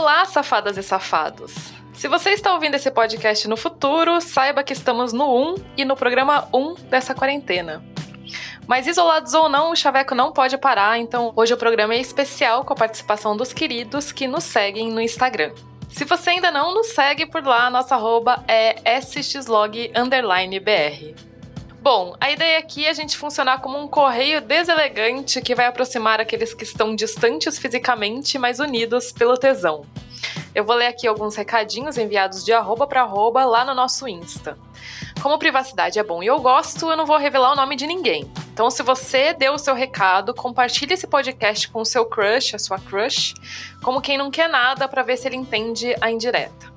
Olá, safadas e safados! Se você está ouvindo esse podcast no futuro, saiba que estamos no 1 e no programa 1 dessa quarentena. Mas isolados ou não, o Chaveco não pode parar, então hoje o programa é especial com a participação dos queridos que nos seguem no Instagram. Se você ainda não nos segue por lá, nossa arroba é sxlog_br. Bom, a ideia aqui é a gente funcionar como um correio deselegante que vai aproximar aqueles que estão distantes fisicamente, mas unidos pelo tesão. Eu vou ler aqui alguns recadinhos enviados de arroba para arroba lá no nosso Insta. Como privacidade é bom e eu gosto, eu não vou revelar o nome de ninguém. Então, se você deu o seu recado, compartilhe esse podcast com o seu crush, a sua crush, como quem não quer nada para ver se ele entende a indireta.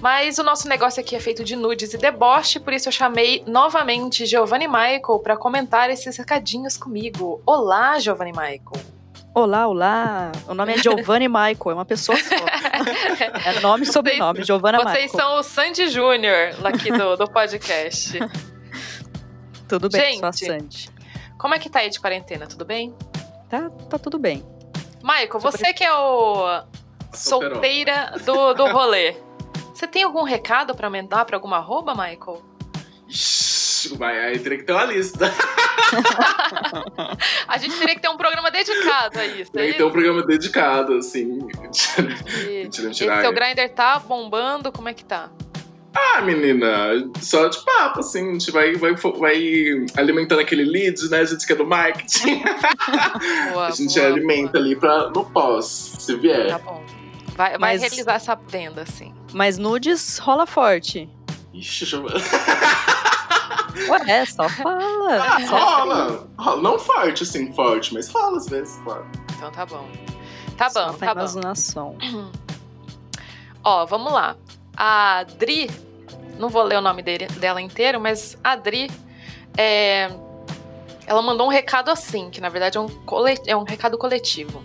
Mas o nosso negócio aqui é feito de nudes e deboche, por isso eu chamei novamente Giovanni Michael para comentar esses recadinhos comigo. Olá, Giovanni Michael. Olá, olá. O nome é Giovanni Michael, é uma pessoa só. é nome e sobrenome, Giovanna Michael. Vocês são o Sandy Júnior aqui do, do podcast. tudo bem, Gente, sou a Sandy. Como é que tá aí de quarentena? Tudo bem? Tá, tá tudo bem. Michael, você que é o solteira do, do rolê. Você tem algum recado para mandar para alguma arroba, Michael? Vai, aí teria que ter uma lista. a gente teria que ter um programa dedicado a isso. Tem que ter um programa dedicado, assim. E, e seu grinder tá bombando, como é que tá? Ah, menina, só de papo, assim, a gente vai, vai, vai alimentando aquele lead, né? A gente que é do marketing. Boa, a gente boa, alimenta boa. ali pra, no pós, se vier. Tá bom. Vai, vai Mas... realizar essa venda, assim. Mas nudes rola forte. Ixi, eu Ué, só fala. Ah, só rola. rola. Não forte, assim, forte, mas rola às vezes, claro. Então tá bom. Tá só bom, tá bom. Imaginação. Ó, vamos lá. A Dri, não vou ler o nome dele, dela inteiro, mas a Dri é, ela mandou um recado assim, que na verdade é um, é um recado coletivo.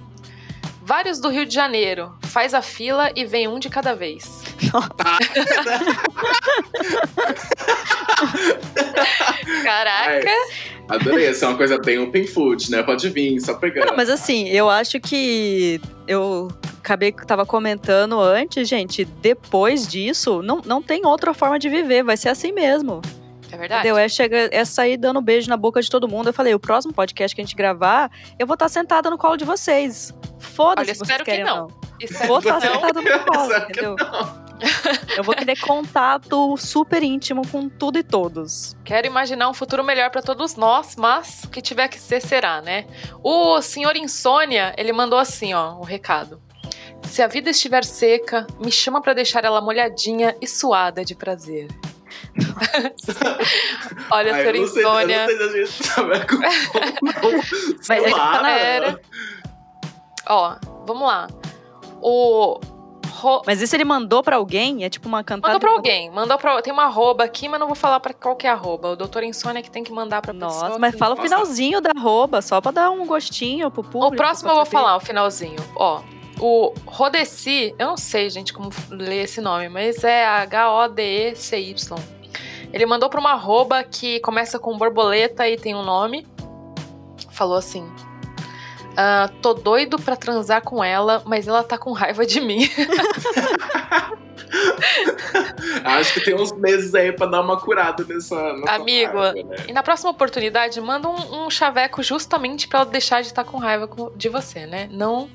Vários do Rio de Janeiro. Faz a fila e vem um de cada vez. Caraca. Ai, adorei, essa é uma coisa bem open food, né? Pode vir, só pegar. Não, mas assim, eu acho que eu acabei que tava comentando antes, gente, depois disso, não, não tem outra forma de viver, vai ser assim mesmo. É verdade. Entendeu? É, chega, é sair dando beijo na boca de todo mundo. Eu falei, o próximo podcast que a gente gravar, eu vou estar sentada no colo de vocês. Foda-se se vocês querem que não. não. Vou estar sentada no colo, entendeu? Eu vou querer contato super íntimo com tudo e todos. Quero imaginar um futuro melhor para todos nós, mas o que tiver que ser será, né? O senhor Insônia, ele mandou assim, ó, um recado. Se a vida estiver seca, me chama para deixar ela molhadinha e suada de prazer. Olha, Ai, senhor Insônia. Sei, eu não sei se a gente com Mas tá era. Ó, vamos lá. O Ro... Mas isso ele mandou para alguém? É tipo uma cantada? Mandou pra alguém. Mandou pra... Tem uma arroba aqui, mas não vou falar para qual que é a arroba. O doutor Insônia que tem que mandar pra Nossa, pessoa. mas fala o finalzinho da arroba, só pra dar um gostinho pro público. O próximo eu vou falar, o finalzinho. Ó, o Rodeci, eu não sei, gente, como ler esse nome, mas é H-O-D-E-C-Y. Ele mandou pra uma arroba que começa com borboleta e tem um nome. Falou assim: Uh, tô doido pra transar com ela, mas ela tá com raiva de mim. Acho que tem uns meses aí pra dar uma curada nessa. Amigo, raiva, né? e na próxima oportunidade, manda um, um chaveco justamente pra ela deixar de estar com raiva de você, né? Não.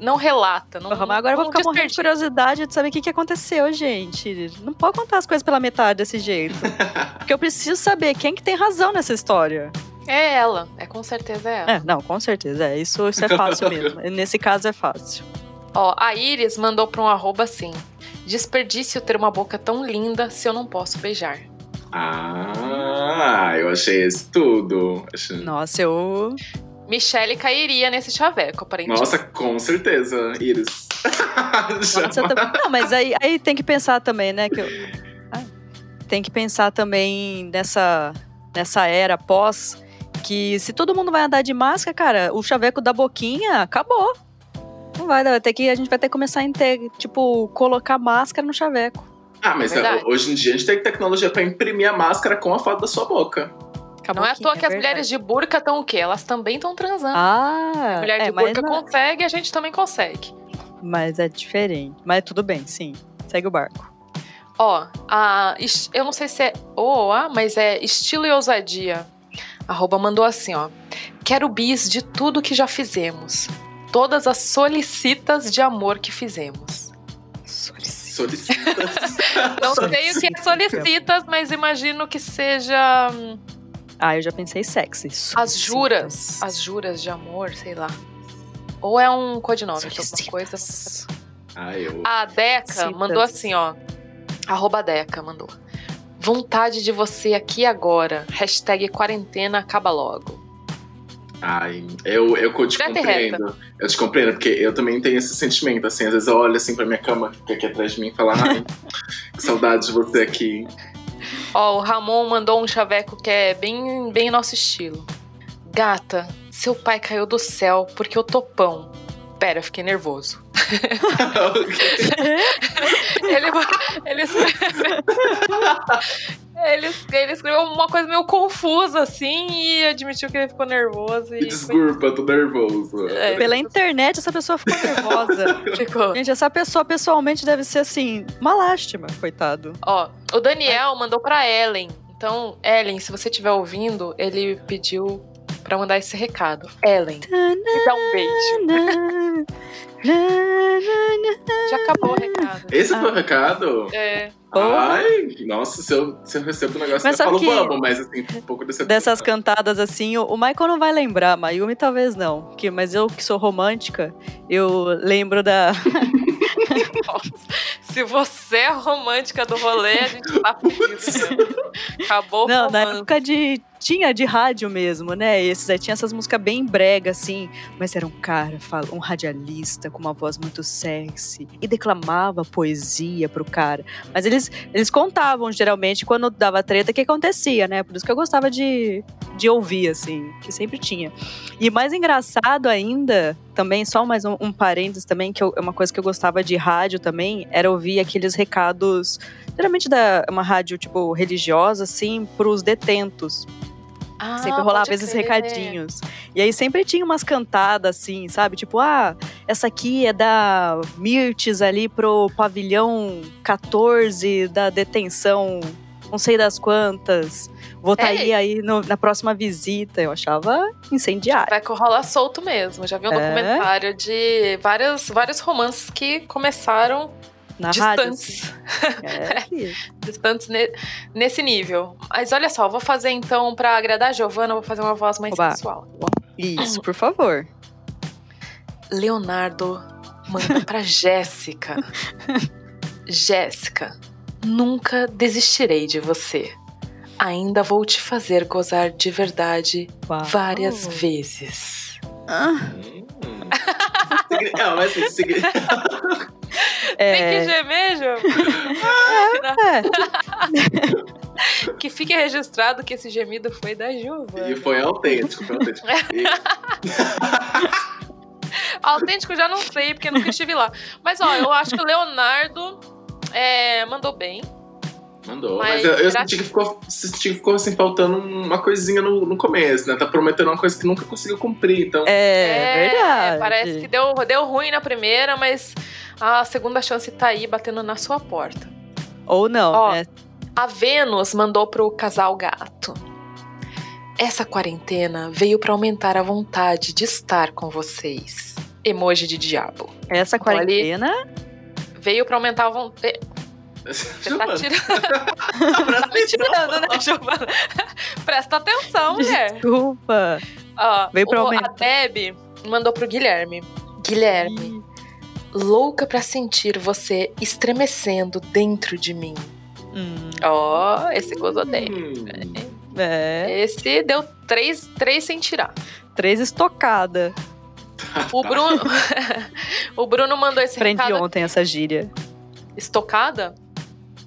Não relata. Não, uhum, agora eu vou ficar morrendo de curiosidade de saber o que, que aconteceu, gente. Não pode contar as coisas pela metade desse jeito. Porque eu preciso saber quem que tem razão nessa história. É ela, é com certeza é ela. É, não, com certeza. É, isso, isso é fácil mesmo. Nesse caso é fácil. Ó, a Iris mandou pra um arroba assim: Desperdício ter uma boca tão linda se eu não posso beijar. Ah, eu achei isso tudo. Achei... Nossa, eu. Michelle cairia nesse chaveco, aparentemente. Nossa, com certeza, Iris. tá... Não, mas aí, aí tem que pensar também, né? Que eu... ah, tem que pensar também nessa, nessa era pós que se todo mundo vai andar de máscara, cara, o chaveco da boquinha acabou. Não vai, vai ter que, a gente vai ter que começar a ter, tipo, colocar máscara no chaveco. Ah, mas é, hoje em dia a gente tem tecnologia para imprimir a máscara com a foto da sua boca. Não é à toa que é as mulheres de burca estão o quê? Elas também estão transando. Ah, a mulher é, de burca não... consegue, a gente também consegue. Mas é diferente. Mas tudo bem, sim. Segue o barco. Ó, a, eu não sei se é O ou A, mas é estilo e ousadia. Arroba mandou assim, ó. Quero bis de tudo que já fizemos. Todas as solicitas de amor que fizemos. Solicitas. não sei o que é solicitas, mas imagino que seja hum, ah, eu já pensei sexy. As juras. As juras de amor, sei lá. Ou é um codinome de alguma coisa. Ah, eu. A Deca mandou assim, ó. Arroba Deca mandou. Vontade de você aqui agora. Hashtag quarentena acaba logo. Ai, eu, eu te compreendo. Eu te compreendo, porque eu também tenho esse sentimento, assim, às vezes eu olho assim pra minha cama que fica aqui atrás de mim e falo, ai, que saudade de você aqui. Ó, o Ramon mandou um chaveco que é bem, bem nosso estilo. Gata, seu pai caiu do céu porque eu tô pão. Pera, fiquei nervoso. ele, ele, ele, ele, escreveu uma coisa meio confusa, assim, e admitiu que ele ficou nervoso. E Desculpa, foi... tô nervoso. É. Pela internet, essa pessoa ficou nervosa. ficou. Gente, essa pessoa pessoalmente deve ser, assim, uma lástima, coitado. Ó, o Daniel mandou pra Ellen. Então, Ellen, se você estiver ouvindo, ele pediu para mandar esse recado. Ellen, me dá um beijo. Já acabou o recado. Esse foi o recado? É. Ai, nossa, se eu, se eu recebo um negócio, mas eu falo vamos, mas assim, um pouco desse Dessas cantadas assim, o, o Michael não vai lembrar, Mayumi talvez não. Que, mas eu que sou romântica, eu lembro da. se você é romântica do rolê, a gente tá fudido. Acabou Não, na época de tinha de rádio mesmo, né? Esses tinha essas músicas bem brega, assim, mas era um cara, um radialista com uma voz muito sexy e declamava poesia pro cara. Mas eles, eles contavam geralmente quando dava treta o que acontecia, né? Por isso que eu gostava de, de ouvir, assim, que sempre tinha. E mais engraçado ainda, também, só mais um, um parênteses também, que é uma coisa que eu gostava de rádio também, era ouvir aqueles recados, geralmente da uma rádio, tipo, religiosa, assim, pros detentos. Ah, sempre rolava esses crer. recadinhos. E aí sempre tinha umas cantadas assim, sabe? Tipo, ah, essa aqui é da Mirtes ali pro pavilhão 14 da detenção, não sei das quantas. Vou estar tá é. aí no, na próxima visita. Eu achava incendiário. Vai que rola solto mesmo. Já vi um é. documentário de vários, vários romances que começaram na distantes. Rádio, assim. é. distantes ne, nesse nível. Mas olha só, vou fazer então, para agradar a Giovana, vou fazer uma voz mais Oba. sensual. Isso, por favor. Leonardo manda pra Jéssica. Jéssica, nunca desistirei de você. Ainda vou te fazer gozar de verdade Uau. várias vezes. Ah. Não, mas assim, é... Tem que gemer, João. É. que fique registrado que esse gemido foi da Giovana. E foi autêntico, foi autêntico. autêntico já não sei, porque nunca estive lá. Mas, ó, eu acho que o Leonardo é, mandou bem. Mandou. Mas, mas eu, eu senti, que ficou, senti que ficou assim, faltando uma coisinha no, no começo, né? Tá prometendo uma coisa que nunca conseguiu cumprir, então. É, é verdade. Parece que deu, deu ruim na primeira, mas a segunda chance tá aí batendo na sua porta. Ou não, Ó, né? A Vênus mandou pro casal gato. Essa quarentena veio para aumentar a vontade de estar com vocês. Emoji de diabo. Essa quarentena? veio para aumentar a vontade. Você tá tirando. tá tirando, né, Giovana? Presta atenção, mulher. Desculpa. Ó, Veio pra aumentar. A Deb mandou pro Guilherme. Guilherme, louca para sentir você estremecendo dentro de mim. Hum. Ó, oh, esse gozou hum. É. Esse deu três, três sem tirar. Três estocada. O Bruno, o Bruno mandou esse Aprendi recado. ontem essa gíria. Estocada?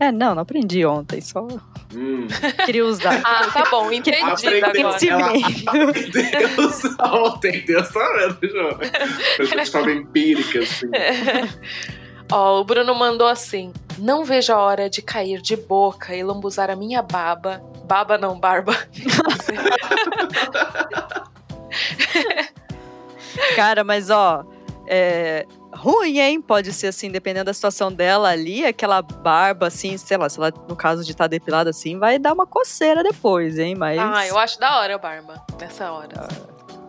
É, não, não aprendi ontem, só Hum. queria usar. Ah, tá bom, entendi Aprendeu, agora. ela Deus, ontem, Deus tá vendo, João. De forma empírica, assim. Ó, o Bruno mandou assim: Não vejo a hora de cair de boca e lambuzar a minha baba. Baba não, barba. Cara, mas ó, é ruim, hein? Pode ser assim, dependendo da situação dela ali, aquela barba assim, sei lá, se ela, no caso de estar tá depilada assim, vai dar uma coceira depois, hein? Mas. Ah, eu acho da hora a barba, nessa hora.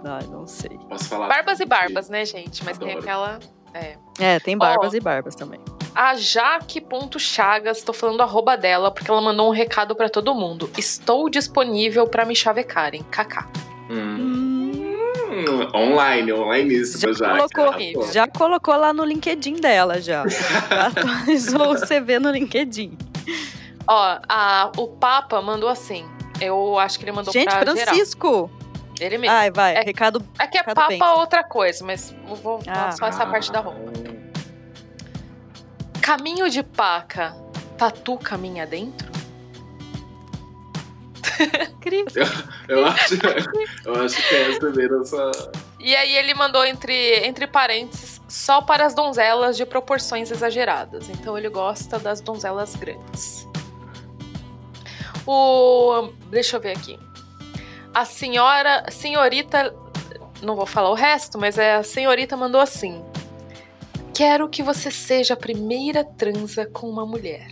Ah, não sei. Posso falar? Barbas e barbas, né, gente? Mas tem Adoro. aquela. É. É, tem barbas Ó. e barbas também. A Jaque.chagas, tô falando arroba dela, porque ela mandou um recado pra todo mundo. Estou disponível pra me chavecarem. KK. Hum. Online, online isso, Já já. colocou, Horrível. já colocou lá no LinkedIn dela já. Já atualizou o CV no LinkedIn. Ó, a, o Papa mandou assim. Eu acho que ele mandou Gente, pra geral. Francisco! Ele mesmo. Ai, vai, É- recado. É que é Papa bem. outra coisa, mas eu vou falar Ah. só essa parte da roupa. Caminho de paca, tatu caminha dentro? Eu acho, eu acho que é receber essa. E aí ele mandou entre, entre parênteses, só para as donzelas de proporções exageradas. Então ele gosta das donzelas grandes. O. Deixa eu ver aqui. A senhora. Senhorita. Não vou falar o resto, mas é a senhorita mandou assim. Quero que você seja a primeira transa com uma mulher.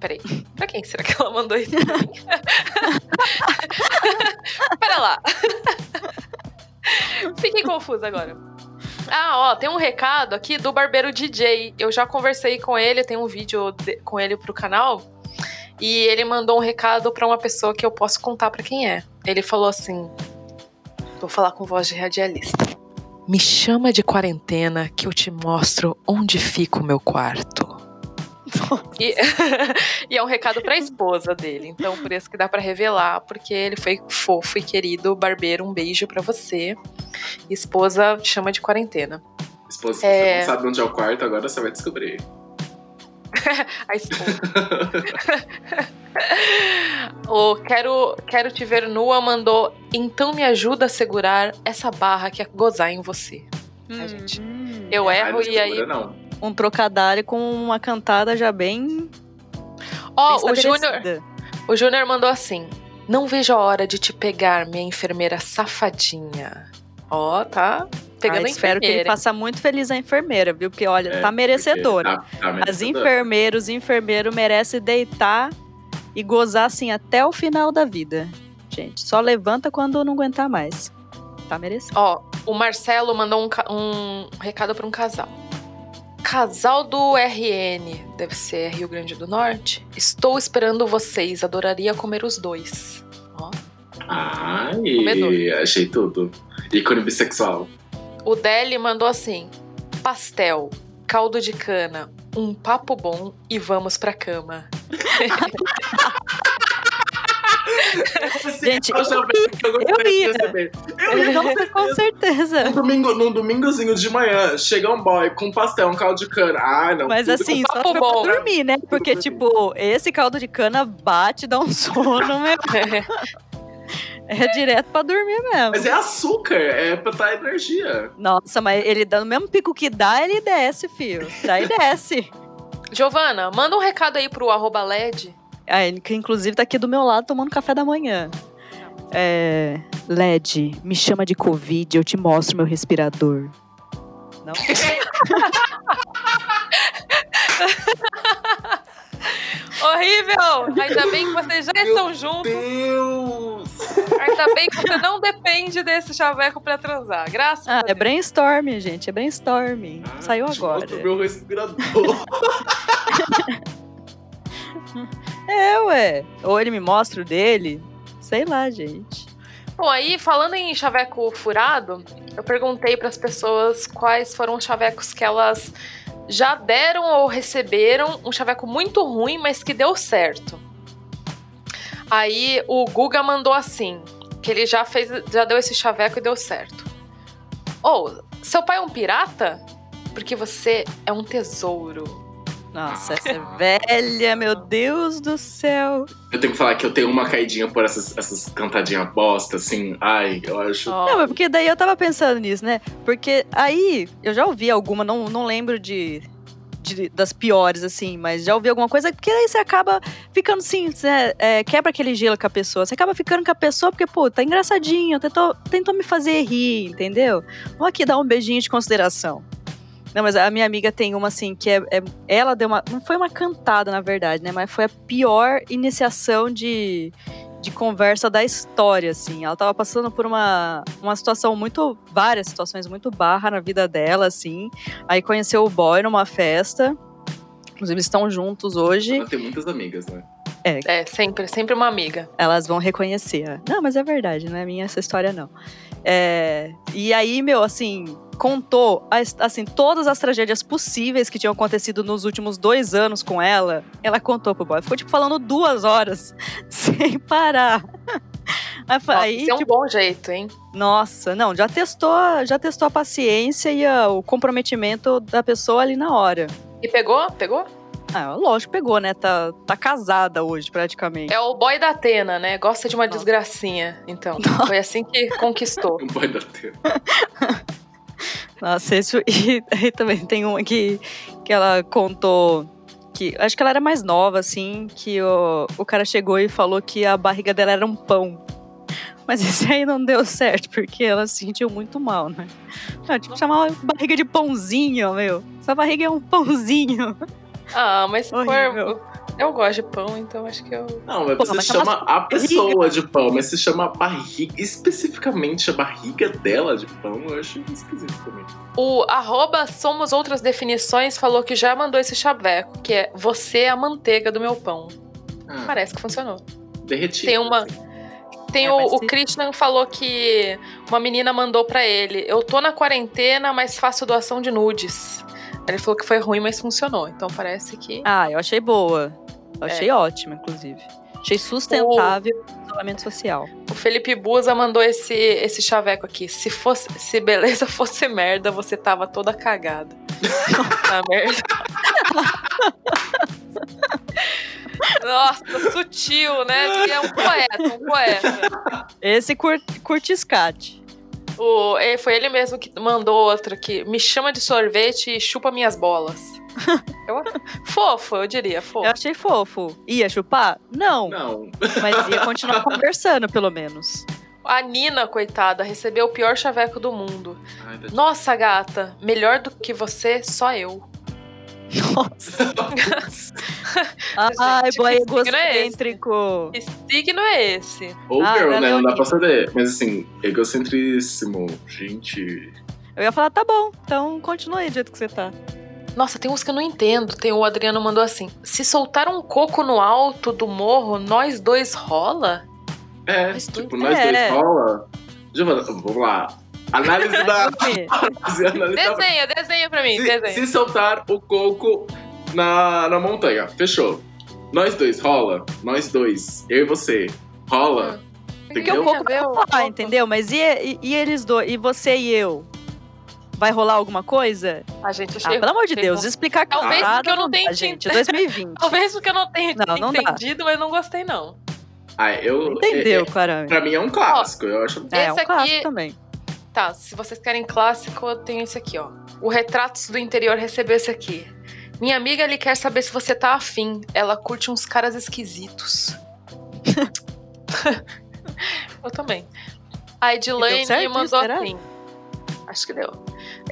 Peraí, pra quem será que ela mandou isso? Pera lá. Fiquei confusa agora. Ah, ó, tem um recado aqui do Barbeiro DJ. Eu já conversei com ele, tem um vídeo de- com ele pro canal. E ele mandou um recado pra uma pessoa que eu posso contar pra quem é. Ele falou assim: Vou falar com voz de radialista. Me chama de quarentena que eu te mostro onde fica o meu quarto. E, e é um recado pra esposa dele. Então, por isso que dá pra revelar, porque ele foi fofo e querido. Barbeiro, um beijo pra você. Esposa chama de quarentena. Esposa, É. você não sabe onde é o quarto, agora você vai descobrir. A esposa. o quero, quero te ver nua mandou. Então me ajuda a segurar essa barra que é gozar em você. A gente. Hum, Eu erro não e aí. Não. Um trocadilho com uma cantada já bem. Ó, bem o Júnior. O Júnior mandou assim: Não vejo a hora de te pegar, minha enfermeira safadinha. Ó, tá pegando Ah, espero que ele faça muito feliz a enfermeira, viu? Porque, olha, É, tá merecedora. Tá, tá As enfermeiros e enfermeiro merecem deitar e gozar assim até o final da vida. Gente, só levanta quando não aguentar mais. Tá merecendo. Ó, o Marcelo mandou um, um recado para um casal. Casal do RN, deve ser Rio Grande do Norte. Estou esperando vocês, adoraria comer os dois. Ó. Ai, Comedor. achei tudo. Ícone bissexual. O Deli mandou assim: pastel, caldo de cana, um papo bom e vamos pra cama. Gente, eu, eu de ia. Eu ia com certeza. Num domingo, num domingozinho de manhã, chega um boy com pastel, um caldo de cana. Ah, não. Mas assim, com só pra bom. dormir, né? Porque, tipo, esse caldo de cana bate, dá um sono, né? É direto pra dormir mesmo. Mas é açúcar, é pra dar energia. Nossa, mas ele dá no mesmo pico que dá, ele desce, fio. Daí desce. Giovana, manda um recado aí pro arroba LED. Ele que inclusive tá aqui do meu lado tomando café da manhã. É. LED, me chama de Covid, eu te mostro meu respirador. Não? Horrível! Ainda bem que vocês já estão juntos. Deus! Ainda bem que você não depende desse chaveco pra transar. Graças Ah, a é Deus. brainstorm, gente, é brainstorm. Ah, Saiu te agora. mostro meu respirador. É, ué. Ou ele me mostra o dele. Sei lá, gente. Bom, aí, falando em chaveco furado, eu perguntei pras pessoas quais foram os chavecos que elas já deram ou receberam um chaveco muito ruim, mas que deu certo. Aí o Guga mandou assim, que ele já fez, já deu esse chaveco e deu certo. Ou, oh, seu pai é um pirata? Porque você é um tesouro. Nossa, essa é velha, meu Deus do céu. Eu tenho que falar que eu tenho uma caidinha por essas, essas cantadinhas bosta, assim. Ai, eu acho. Oh. Não, mas porque daí eu tava pensando nisso, né? Porque aí eu já ouvi alguma, não, não lembro de, de, das piores, assim, mas já ouvi alguma coisa, porque aí você acaba ficando assim, você, é, quebra aquele gelo com a pessoa. Você acaba ficando com a pessoa porque, pô, tá engraçadinho, tentou, tentou me fazer rir, entendeu? Vamos aqui dar um beijinho de consideração. Não, mas a minha amiga tem uma assim que é, é, ela deu uma não foi uma cantada na verdade, né, mas foi a pior iniciação de, de conversa da história, assim. Ela tava passando por uma, uma situação muito várias situações muito barra na vida dela, assim. Aí conheceu o boy numa festa. Inclusive eles estão juntos hoje. Ela tem muitas amigas, né? É. é, sempre, sempre uma amiga. Elas vão reconhecer. Não, mas é verdade, não é minha essa história, não. É, e aí, meu, assim, contou assim todas as tragédias possíveis que tinham acontecido nos últimos dois anos com ela. Ela contou pro boy. Ficou tipo falando duas horas sem parar. Nossa, aí, é um tipo, bom jeito, hein? Nossa, não, já testou, já testou a paciência e o comprometimento da pessoa ali na hora. E pegou? Pegou? Ah, lógico, pegou, né? Tá, tá casada hoje, praticamente. É o boy da Atena, né? Gosta de uma Nossa. desgracinha. Então, Nossa. foi assim que conquistou. o boy da Atena. Nossa, isso. E, e também tem uma que, que ela contou que. Acho que ela era mais nova, assim, que o, o cara chegou e falou que a barriga dela era um pão. Mas isso aí não deu certo, porque ela se sentiu muito mal, né? Ah, tipo, chamar barriga de pãozinho, meu. Essa barriga é um pãozinho. Ah, mas se for. Eu gosto de pão, então acho que eu. Não, mas Pô, você mas chama a pessoa de pão, mas você chama a barriga, especificamente a barriga dela de pão, eu acho esquisito também. O arroba Somos Outras Definições falou que já mandou esse chaveco, que é você é a manteiga do meu pão. Ah. Parece que funcionou. Derretido. Tem uma. Tem é, o, o Krishnan falou que uma menina mandou para ele: Eu tô na quarentena, mas faço doação de nudes. Ele falou que foi ruim, mas funcionou. Então parece que. Ah, eu achei boa. Eu achei é. ótimo, inclusive. Achei sustentável o isolamento social. O Felipe Buza mandou esse, esse chaveco aqui. Se, fosse, se beleza fosse merda, você tava toda cagada. ah, merda. Nossa, sutil, né? É um poeta, um poeta. Esse cur, curtiscate. O, foi ele mesmo que mandou outro aqui. Me chama de sorvete e chupa minhas bolas. eu, fofo, eu diria, fofo. Eu achei fofo. Ia chupar? Não. Não. Mas ia continuar conversando, pelo menos. A Nina, coitada, recebeu o pior chaveco do mundo. Ai, Nossa, gata, melhor do que você, só eu. Nossa. Ai, boy egocêntrico. É que signo é esse? Ou ah, girl, né? Não dá pra saber. Mas assim, egocentríssimo. Gente. Eu ia falar, tá bom, então continua aí do jeito que você tá. Nossa, tem uns que eu não entendo. Tem o Adriano mandou assim: se soltar um coco no alto do morro, nós dois rola? É, nós tipo, dois... nós é. dois rola. Vamos lá. Análise da. desenha, desenha pra mim. Se, desenha. se soltar o coco na, na montanha, fechou. Nós dois, rola. Nós dois, eu e você, rola. Hum. Porque o coco vai rolar, entendeu? Mas e, e, e, eles dois? E você e eu? Vai rolar alguma coisa? A gente. Ah, pelo amor de Deus, explicar que Talvez porque eu não tenho gente. 2020. Talvez porque eu não tenha não, não entendido, dá. mas não gostei, não. Ah, eu. Entendeu, é, caramba. Pra mim é um clássico, Ó, eu acho. É, é um clássico aqui... também. Tá, se vocês querem clássico, eu tenho esse aqui, ó. O Retratos do Interior recebeu esse aqui. Minha amiga ele quer saber se você tá afim. Ela curte uns caras esquisitos. eu também. A Edilane mandou isso, assim. Acho que deu.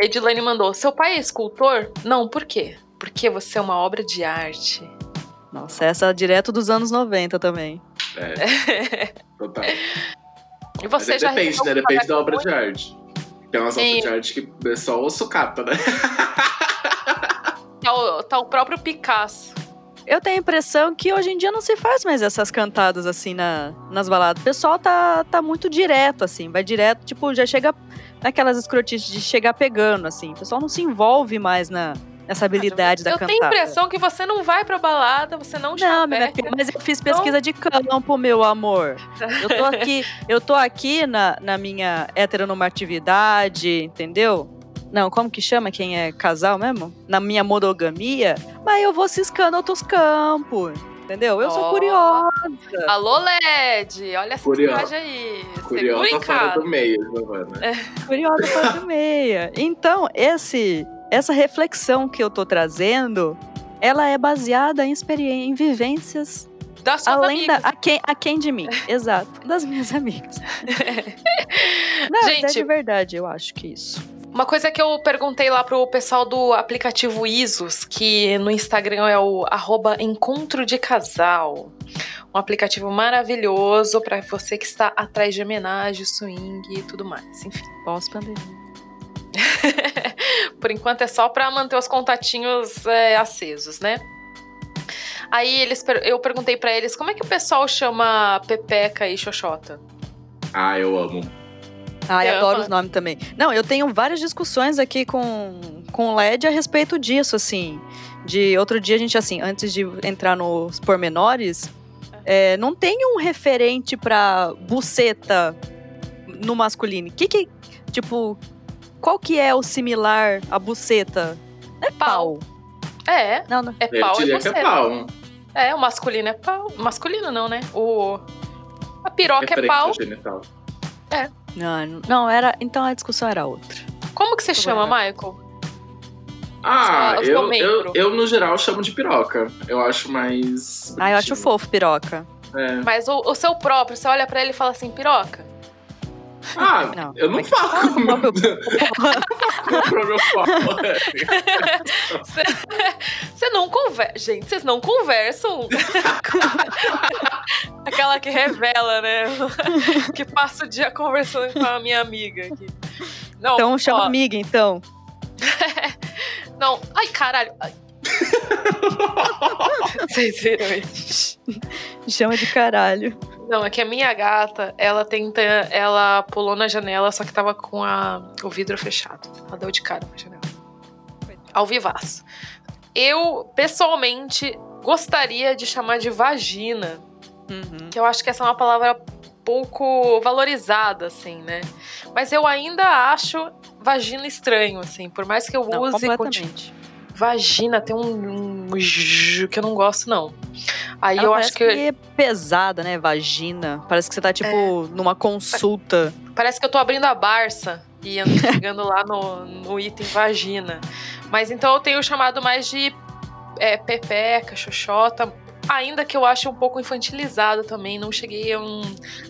A Edilane mandou: Seu pai é escultor? Não, por quê? Porque você é uma obra de arte. Nossa, essa é direto dos anos 90 também. É. Total. E você Mas já depende, né? Depende da obra de arte. Tem umas obras de arte que é só o sucata, né? Tá o, tá o próprio Picasso. Eu tenho a impressão que hoje em dia não se faz mais essas cantadas assim na, nas baladas. O pessoal tá, tá muito direto, assim, vai direto, tipo, já chega naquelas escrotices de chegar pegando, assim. O pessoal não se envolve mais na, essa habilidade da eu cantada. Eu tenho a impressão que você não vai pra balada, você não Não, minha filha, mas eu fiz pesquisa de campo, meu amor. Eu tô aqui, eu tô aqui na, na minha heteronormatividade, entendeu? Não, como que chama quem é casal mesmo? Na minha monogamia, mas eu vou ciscando outros campos. Entendeu? Eu oh. sou curiosa. Alô, LED! Olha essa curiosa aí. Curiosa fora do meio, Giovana. É. Curiosa fora do meio. Então, esse, essa reflexão que eu tô trazendo, ela é baseada em em vivências das suas Além amigas. da. A quem, a quem de mim? Exato. Das minhas amigas. Não, Gente, é de verdade, eu acho que isso. Uma coisa que eu perguntei lá pro pessoal do aplicativo Isos, que no Instagram é o arroba Encontro de Casal. Um aplicativo maravilhoso para você que está atrás de homenagem, swing e tudo mais. Enfim. Pós-pandemia. Por enquanto é só para manter os contatinhos é, acesos, né? Aí eles, eu perguntei para eles como é que o pessoal chama Pepeca e Xoxota. Ah, eu amo. Ah, eu adoro os nomes também. Não, eu tenho várias discussões aqui com, com o LED a respeito disso, assim. De outro dia a gente, assim, antes de entrar nos pormenores, é, não tem um referente pra buceta no masculino. Que que, tipo, qual que é o similar à buceta? É pau. É. Não, não. É pau e buceta. É, pau. é, o masculino é pau. Masculino não, né? O... A piroca é pau. Genital. É. Não, não era. Então a discussão era outra. Como que você chama, Michael? Ah, eu, eu, eu, no geral chamo de piroca. Eu acho mais. Ah, eu acho fofo piroca. É. Mas o, o, seu próprio, você olha para ele e fala assim, piroca? Ah, não, eu não falo com o meu Você não conversa. Gente, vocês não conversam. Aquela que revela, né? que passa o dia conversando com a minha amiga aqui. Não, então chama ó. amiga, então. não, ai caralho. Ai. Vocês viram isso? Chama de caralho. Não, é que a minha gata, ela tenta. Ela pulou na janela, só que tava com a, o vidro fechado. Ela deu de cara na janela. Ao vivaço. Eu, pessoalmente, gostaria de chamar de vagina. Uhum. Que eu acho que essa é uma palavra pouco valorizada, assim, né? Mas eu ainda acho vagina estranho, assim. Por mais que eu não, use. Completamente. Vagina tem um, um que eu não gosto, não. Aí Ela eu acho que. que é pesada, né? Vagina. Parece que você tá, tipo, é. numa consulta. Parece que eu tô abrindo a Barça e chegando lá no, no item vagina. Mas então eu tenho chamado mais de é, pepeca, xoxota, ainda que eu ache um pouco infantilizado também, não cheguei a um,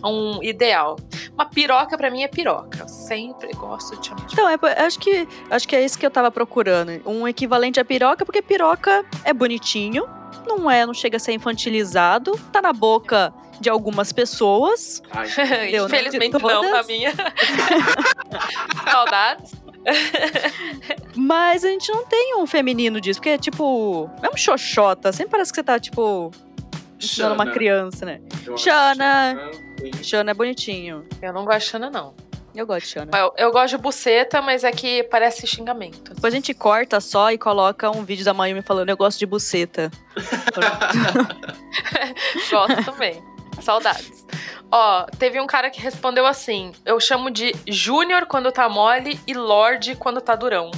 a um ideal. Uma piroca para mim é piroca. Eu sempre gosto de chamar de Então, é, acho, que, acho que é isso que eu tava procurando. Um equivalente a piroca, porque piroca é bonitinho, não é, não chega a ser infantilizado, tá na boca de algumas pessoas. Ai, Infelizmente não, não na minha. Saudades. Mas a gente não tem um feminino disso, porque é tipo. É um xoxota. Sempre parece que você tá, tipo. Ensinando uma criança, né? Xana. Xana é bonitinho. Eu não gosto de Xana, não. Eu gosto de Xana. Eu, eu, gosto de buceta, mas é que parece xingamento. Depois a gente corta só e coloca um vídeo da Mayumi falando: Eu gosto de buceta. gosto também. Saudades. Ó, teve um cara que respondeu assim: eu chamo de Júnior quando tá mole e Lorde quando tá durão.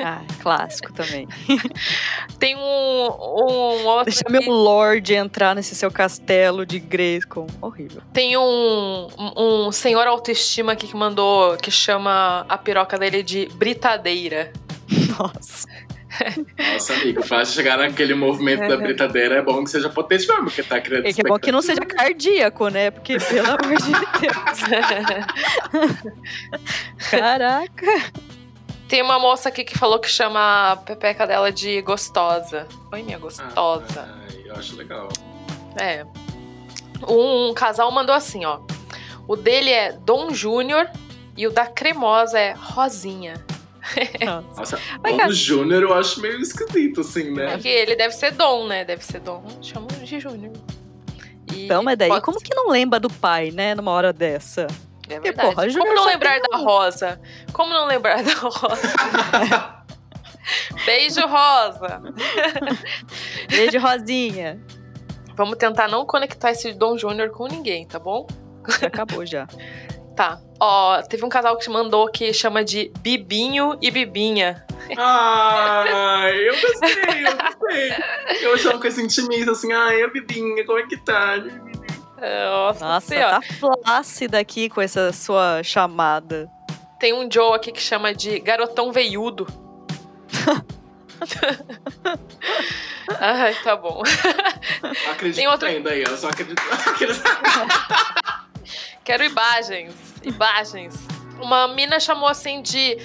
Ah, clássico também. Tem um, um outro. Deixa meu Lorde entrar nesse seu castelo de Grayskull. Horrível. Tem um, um senhor autoestima aqui que mandou, que chama a piroca dele de Britadeira. Nossa. Nossa, amigo, fácil chegar naquele movimento é, da britadeira é bom que seja potente mesmo, porque tá criando É que é bom que não seja cardíaco, né? Porque, pelo amor de Deus. Caraca. Tem uma moça aqui que falou que chama a pepeca dela de gostosa. Oi, minha gostosa. Ah, eu acho legal. É. Um, um casal mandou assim, ó. O dele é Dom Júnior e o da cremosa é Rosinha. Nossa, Dom Júnior eu acho meio esquisito, assim, né? É que ele deve ser Dom, né? Deve ser Dom. Chama de Júnior. Então, mas daí, pode... como que não lembra do pai, né? Numa hora dessa? É verdade. Porra, Como não lembrar da Rosa? Como não lembrar da Rosa? Beijo, Rosa. Beijo, Rosinha. Vamos tentar não conectar esse Dom Júnior com ninguém, tá bom? Já acabou já. Tá. Ó, teve um casal que te mandou que chama de Bibinho e Bibinha. Ai, eu gostei, eu gostei. Eu achava que esse intimista assim, ai, a Bibinha, como é que tá? Nossa, Nossa tá flácida aqui com essa sua chamada. Tem um Joe aqui que chama de garotão veiudo. Ai, tá bom. Acredito Tem outro... ainda aí, eu só acredito. Quero imagens. Imagens. Uma mina chamou assim de.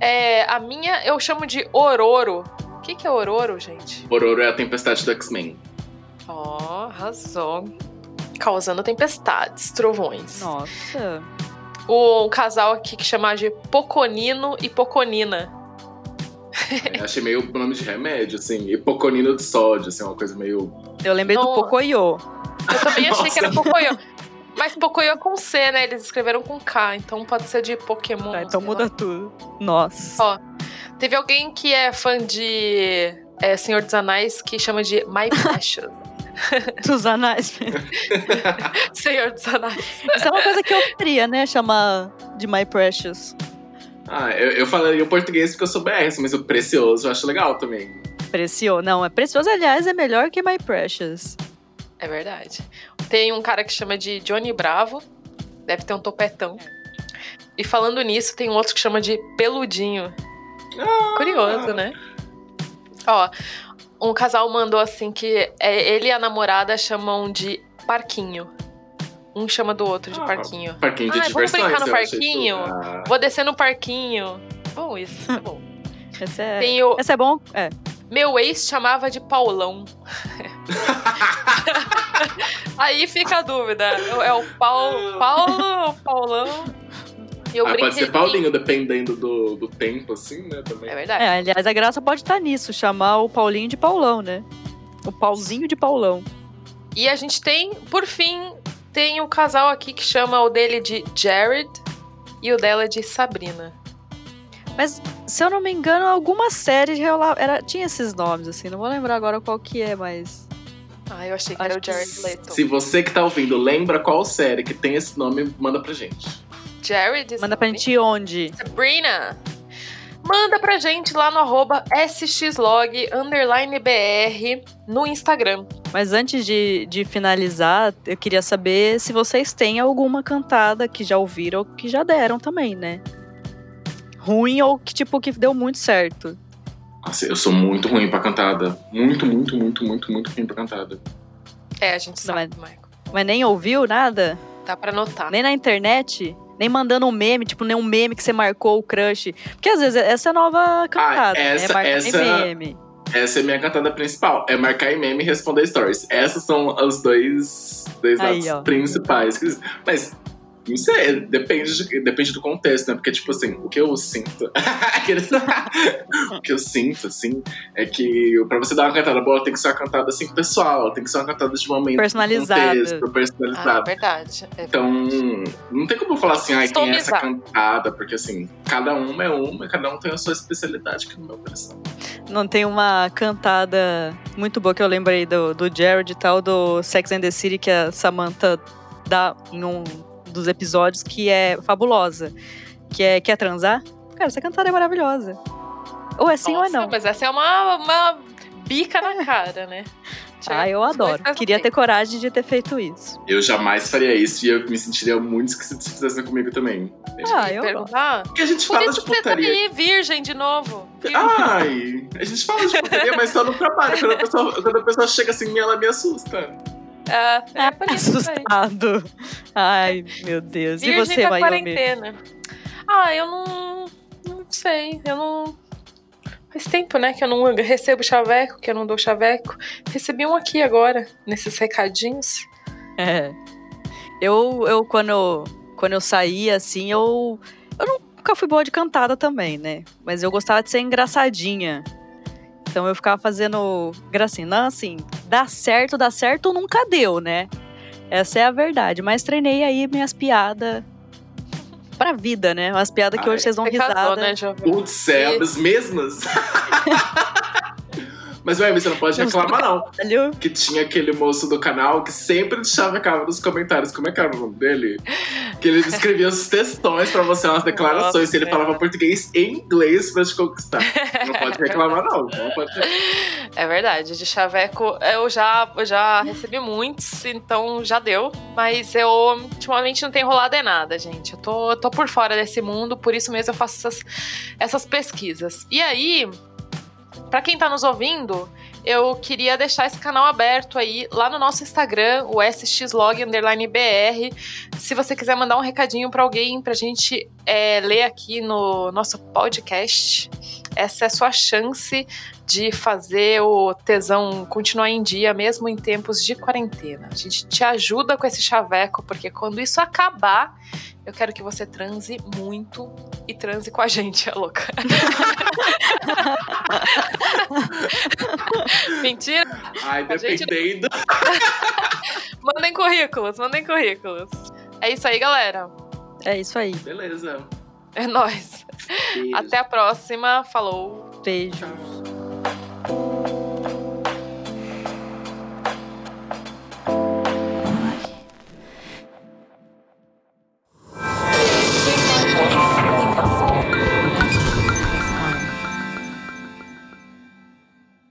É, a minha eu chamo de Ororo. O que, que é Ororo, gente? Ororo é a tempestade do X-Men. Ó, oh, arrasou. Causando tempestades, trovões. Nossa. O casal aqui que chama de Poconino e Poconina. Eu achei meio nome de remédio, assim. E Poconino de sódio, assim, uma coisa meio. Eu lembrei Não. do Pocoyo. Eu também achei que era Pocoyo. Mas Pocoyo é com C, né? Eles escreveram com K, então pode ser de Pokémon. Tá, então muda lá. tudo. Nossa. Ó, teve alguém que é fã de é, Senhor dos Anéis que chama de My Precious. dos Anéis. Senhor dos Anéis. Isso é uma coisa que eu queria, né? Chamar de My Precious. Ah, eu, eu falaria o português porque eu sou BR, mas o precioso eu acho legal também. Precioso. Não, é precioso, aliás, é melhor que My Precious. É verdade. Tem um cara que chama de Johnny Bravo. Deve ter um topetão. E falando nisso, tem um outro que chama de Peludinho. Ah. Curioso, né? Ó, um casal mandou assim que é, ele e a namorada chamam de parquinho. Um chama do outro de ah, parquinho. Parquinho de ah, vamos brincar no parquinho? Ah. Vou descer no parquinho. Bom, isso é bom. Esse é, Tem o... Esse é bom? É. Meu ex chamava de Paulão. Aí fica a dúvida. É o Paulo, Paulo ou Paulão? Eu ah, pode ser Paulinho, dependendo do, do tempo, assim, né? Também. É verdade. É, aliás, a graça pode estar nisso, chamar o Paulinho de Paulão, né? O Pauzinho de Paulão. E a gente tem, por fim, tem o casal aqui que chama o dele de Jared e o dela de Sabrina. Mas, se eu não me engano, alguma série era, tinha esses nomes, assim. Não vou lembrar agora qual que é, mas... Ah, eu achei que Acho era o Jared Leto. Se você que tá ouvindo lembra qual série que tem esse nome, manda pra gente. Jared? Manda pra gente onde? Sabrina. Manda pra gente lá no arroba sxlog underline br no Instagram. Mas antes de, de finalizar, eu queria saber se vocês têm alguma cantada que já ouviram ou que já deram também, né? ruim ou que, tipo, que deu muito certo? Nossa, eu sou muito ruim pra cantada. Muito, muito, muito, muito, muito ruim pra cantada. É, a gente sabe, mas, Michael. Mas nem ouviu nada? Dá pra notar. Nem na internet? Nem mandando um meme, tipo, nem um meme que você marcou o crush. Porque às vezes essa é a nova cantada, ah, essa, né? essa, meme. Essa é a minha cantada principal. É marcar em meme e responder stories. Essas são os dois, dois Aí, lados ó. principais. Mas não sei, depende, de, depende do contexto, né? Porque, tipo assim, o que eu sinto. o que eu sinto, assim, é que pra você dar uma cantada boa, tem que ser uma cantada assim pessoal, tem que ser uma cantada de momento. Personalizada. Contexto, personalizada. Ah, verdade. É então, não tem como eu falar assim, ai, tem essa cantada, porque assim, cada uma é uma e cada um tem a sua especialidade aqui no meu coração. Não tem uma cantada muito boa que eu lembrei do, do Jared e tal, do Sex and the City, que a Samantha dá em um dos episódios que é fabulosa. Que é Quer Transar? Cara, essa cantada é maravilhosa. Ou é sim Nossa, ou é não. Mas essa é uma, uma bica na cara, né? ah, eu adoro. Queria ter coragem de ter feito isso. Eu jamais faria isso e eu me sentiria muito esquisito se fizessem comigo também. Ah, eu perguntar. Porque a gente Por fala de putaria. Você tá virgem de novo. Ai, a gente fala de putaria, mas só no trabalho. Quando a pessoa, quando a pessoa chega assim, ela me assusta. É, é por isso Assustado. Ai, meu Deus. Virgem e você, Mayumi? quarentena. Ah, eu não... Não sei. Eu não... Faz tempo, né, que eu não recebo chaveco, que eu não dou chaveco. Recebi um aqui agora, nesses recadinhos. É. Eu, eu quando, quando eu saía, assim, eu... Eu nunca fui boa de cantada também, né? Mas eu gostava de ser engraçadinha. Então eu ficava fazendo gracinha. Não, assim, dá certo, dá certo, nunca deu, né? Essa é a verdade. Mas treinei aí minhas piadas pra vida, né? Umas piadas que hoje vocês vão risada. Casou, né, Putz, é, as mesmas. Mas, ué, você não pode reclamar, não. Que tinha aquele moço do canal que sempre deixava cava nos comentários. Como é que era o nome dele? Que ele escrevia os textões pra você, umas declarações. Nossa, ele falava português e inglês pra te conquistar. Não pode reclamar, não. não pode... É verdade. De chaveco, eu já, eu já recebi muitos, então já deu. Mas eu, ultimamente, não tenho rolado é nada, gente. Eu tô, tô por fora desse mundo, por isso mesmo eu faço essas, essas pesquisas. E aí, para quem tá nos ouvindo, eu queria deixar esse canal aberto aí lá no nosso Instagram, o sxlog_br. Se você quiser mandar um recadinho para alguém pra gente é, ler aqui no nosso podcast, essa é a sua chance de fazer o tesão continuar em dia, mesmo em tempos de quarentena. A gente te ajuda com esse chaveco, porque quando isso acabar, eu quero que você transe muito e transe com a gente, é louca. Mentira? Ai, dependendo. Gente... mandem currículos, mandem currículos. É isso aí, galera. É isso aí. Beleza. É nóis. Beijo. Até a próxima. Falou. Beijo.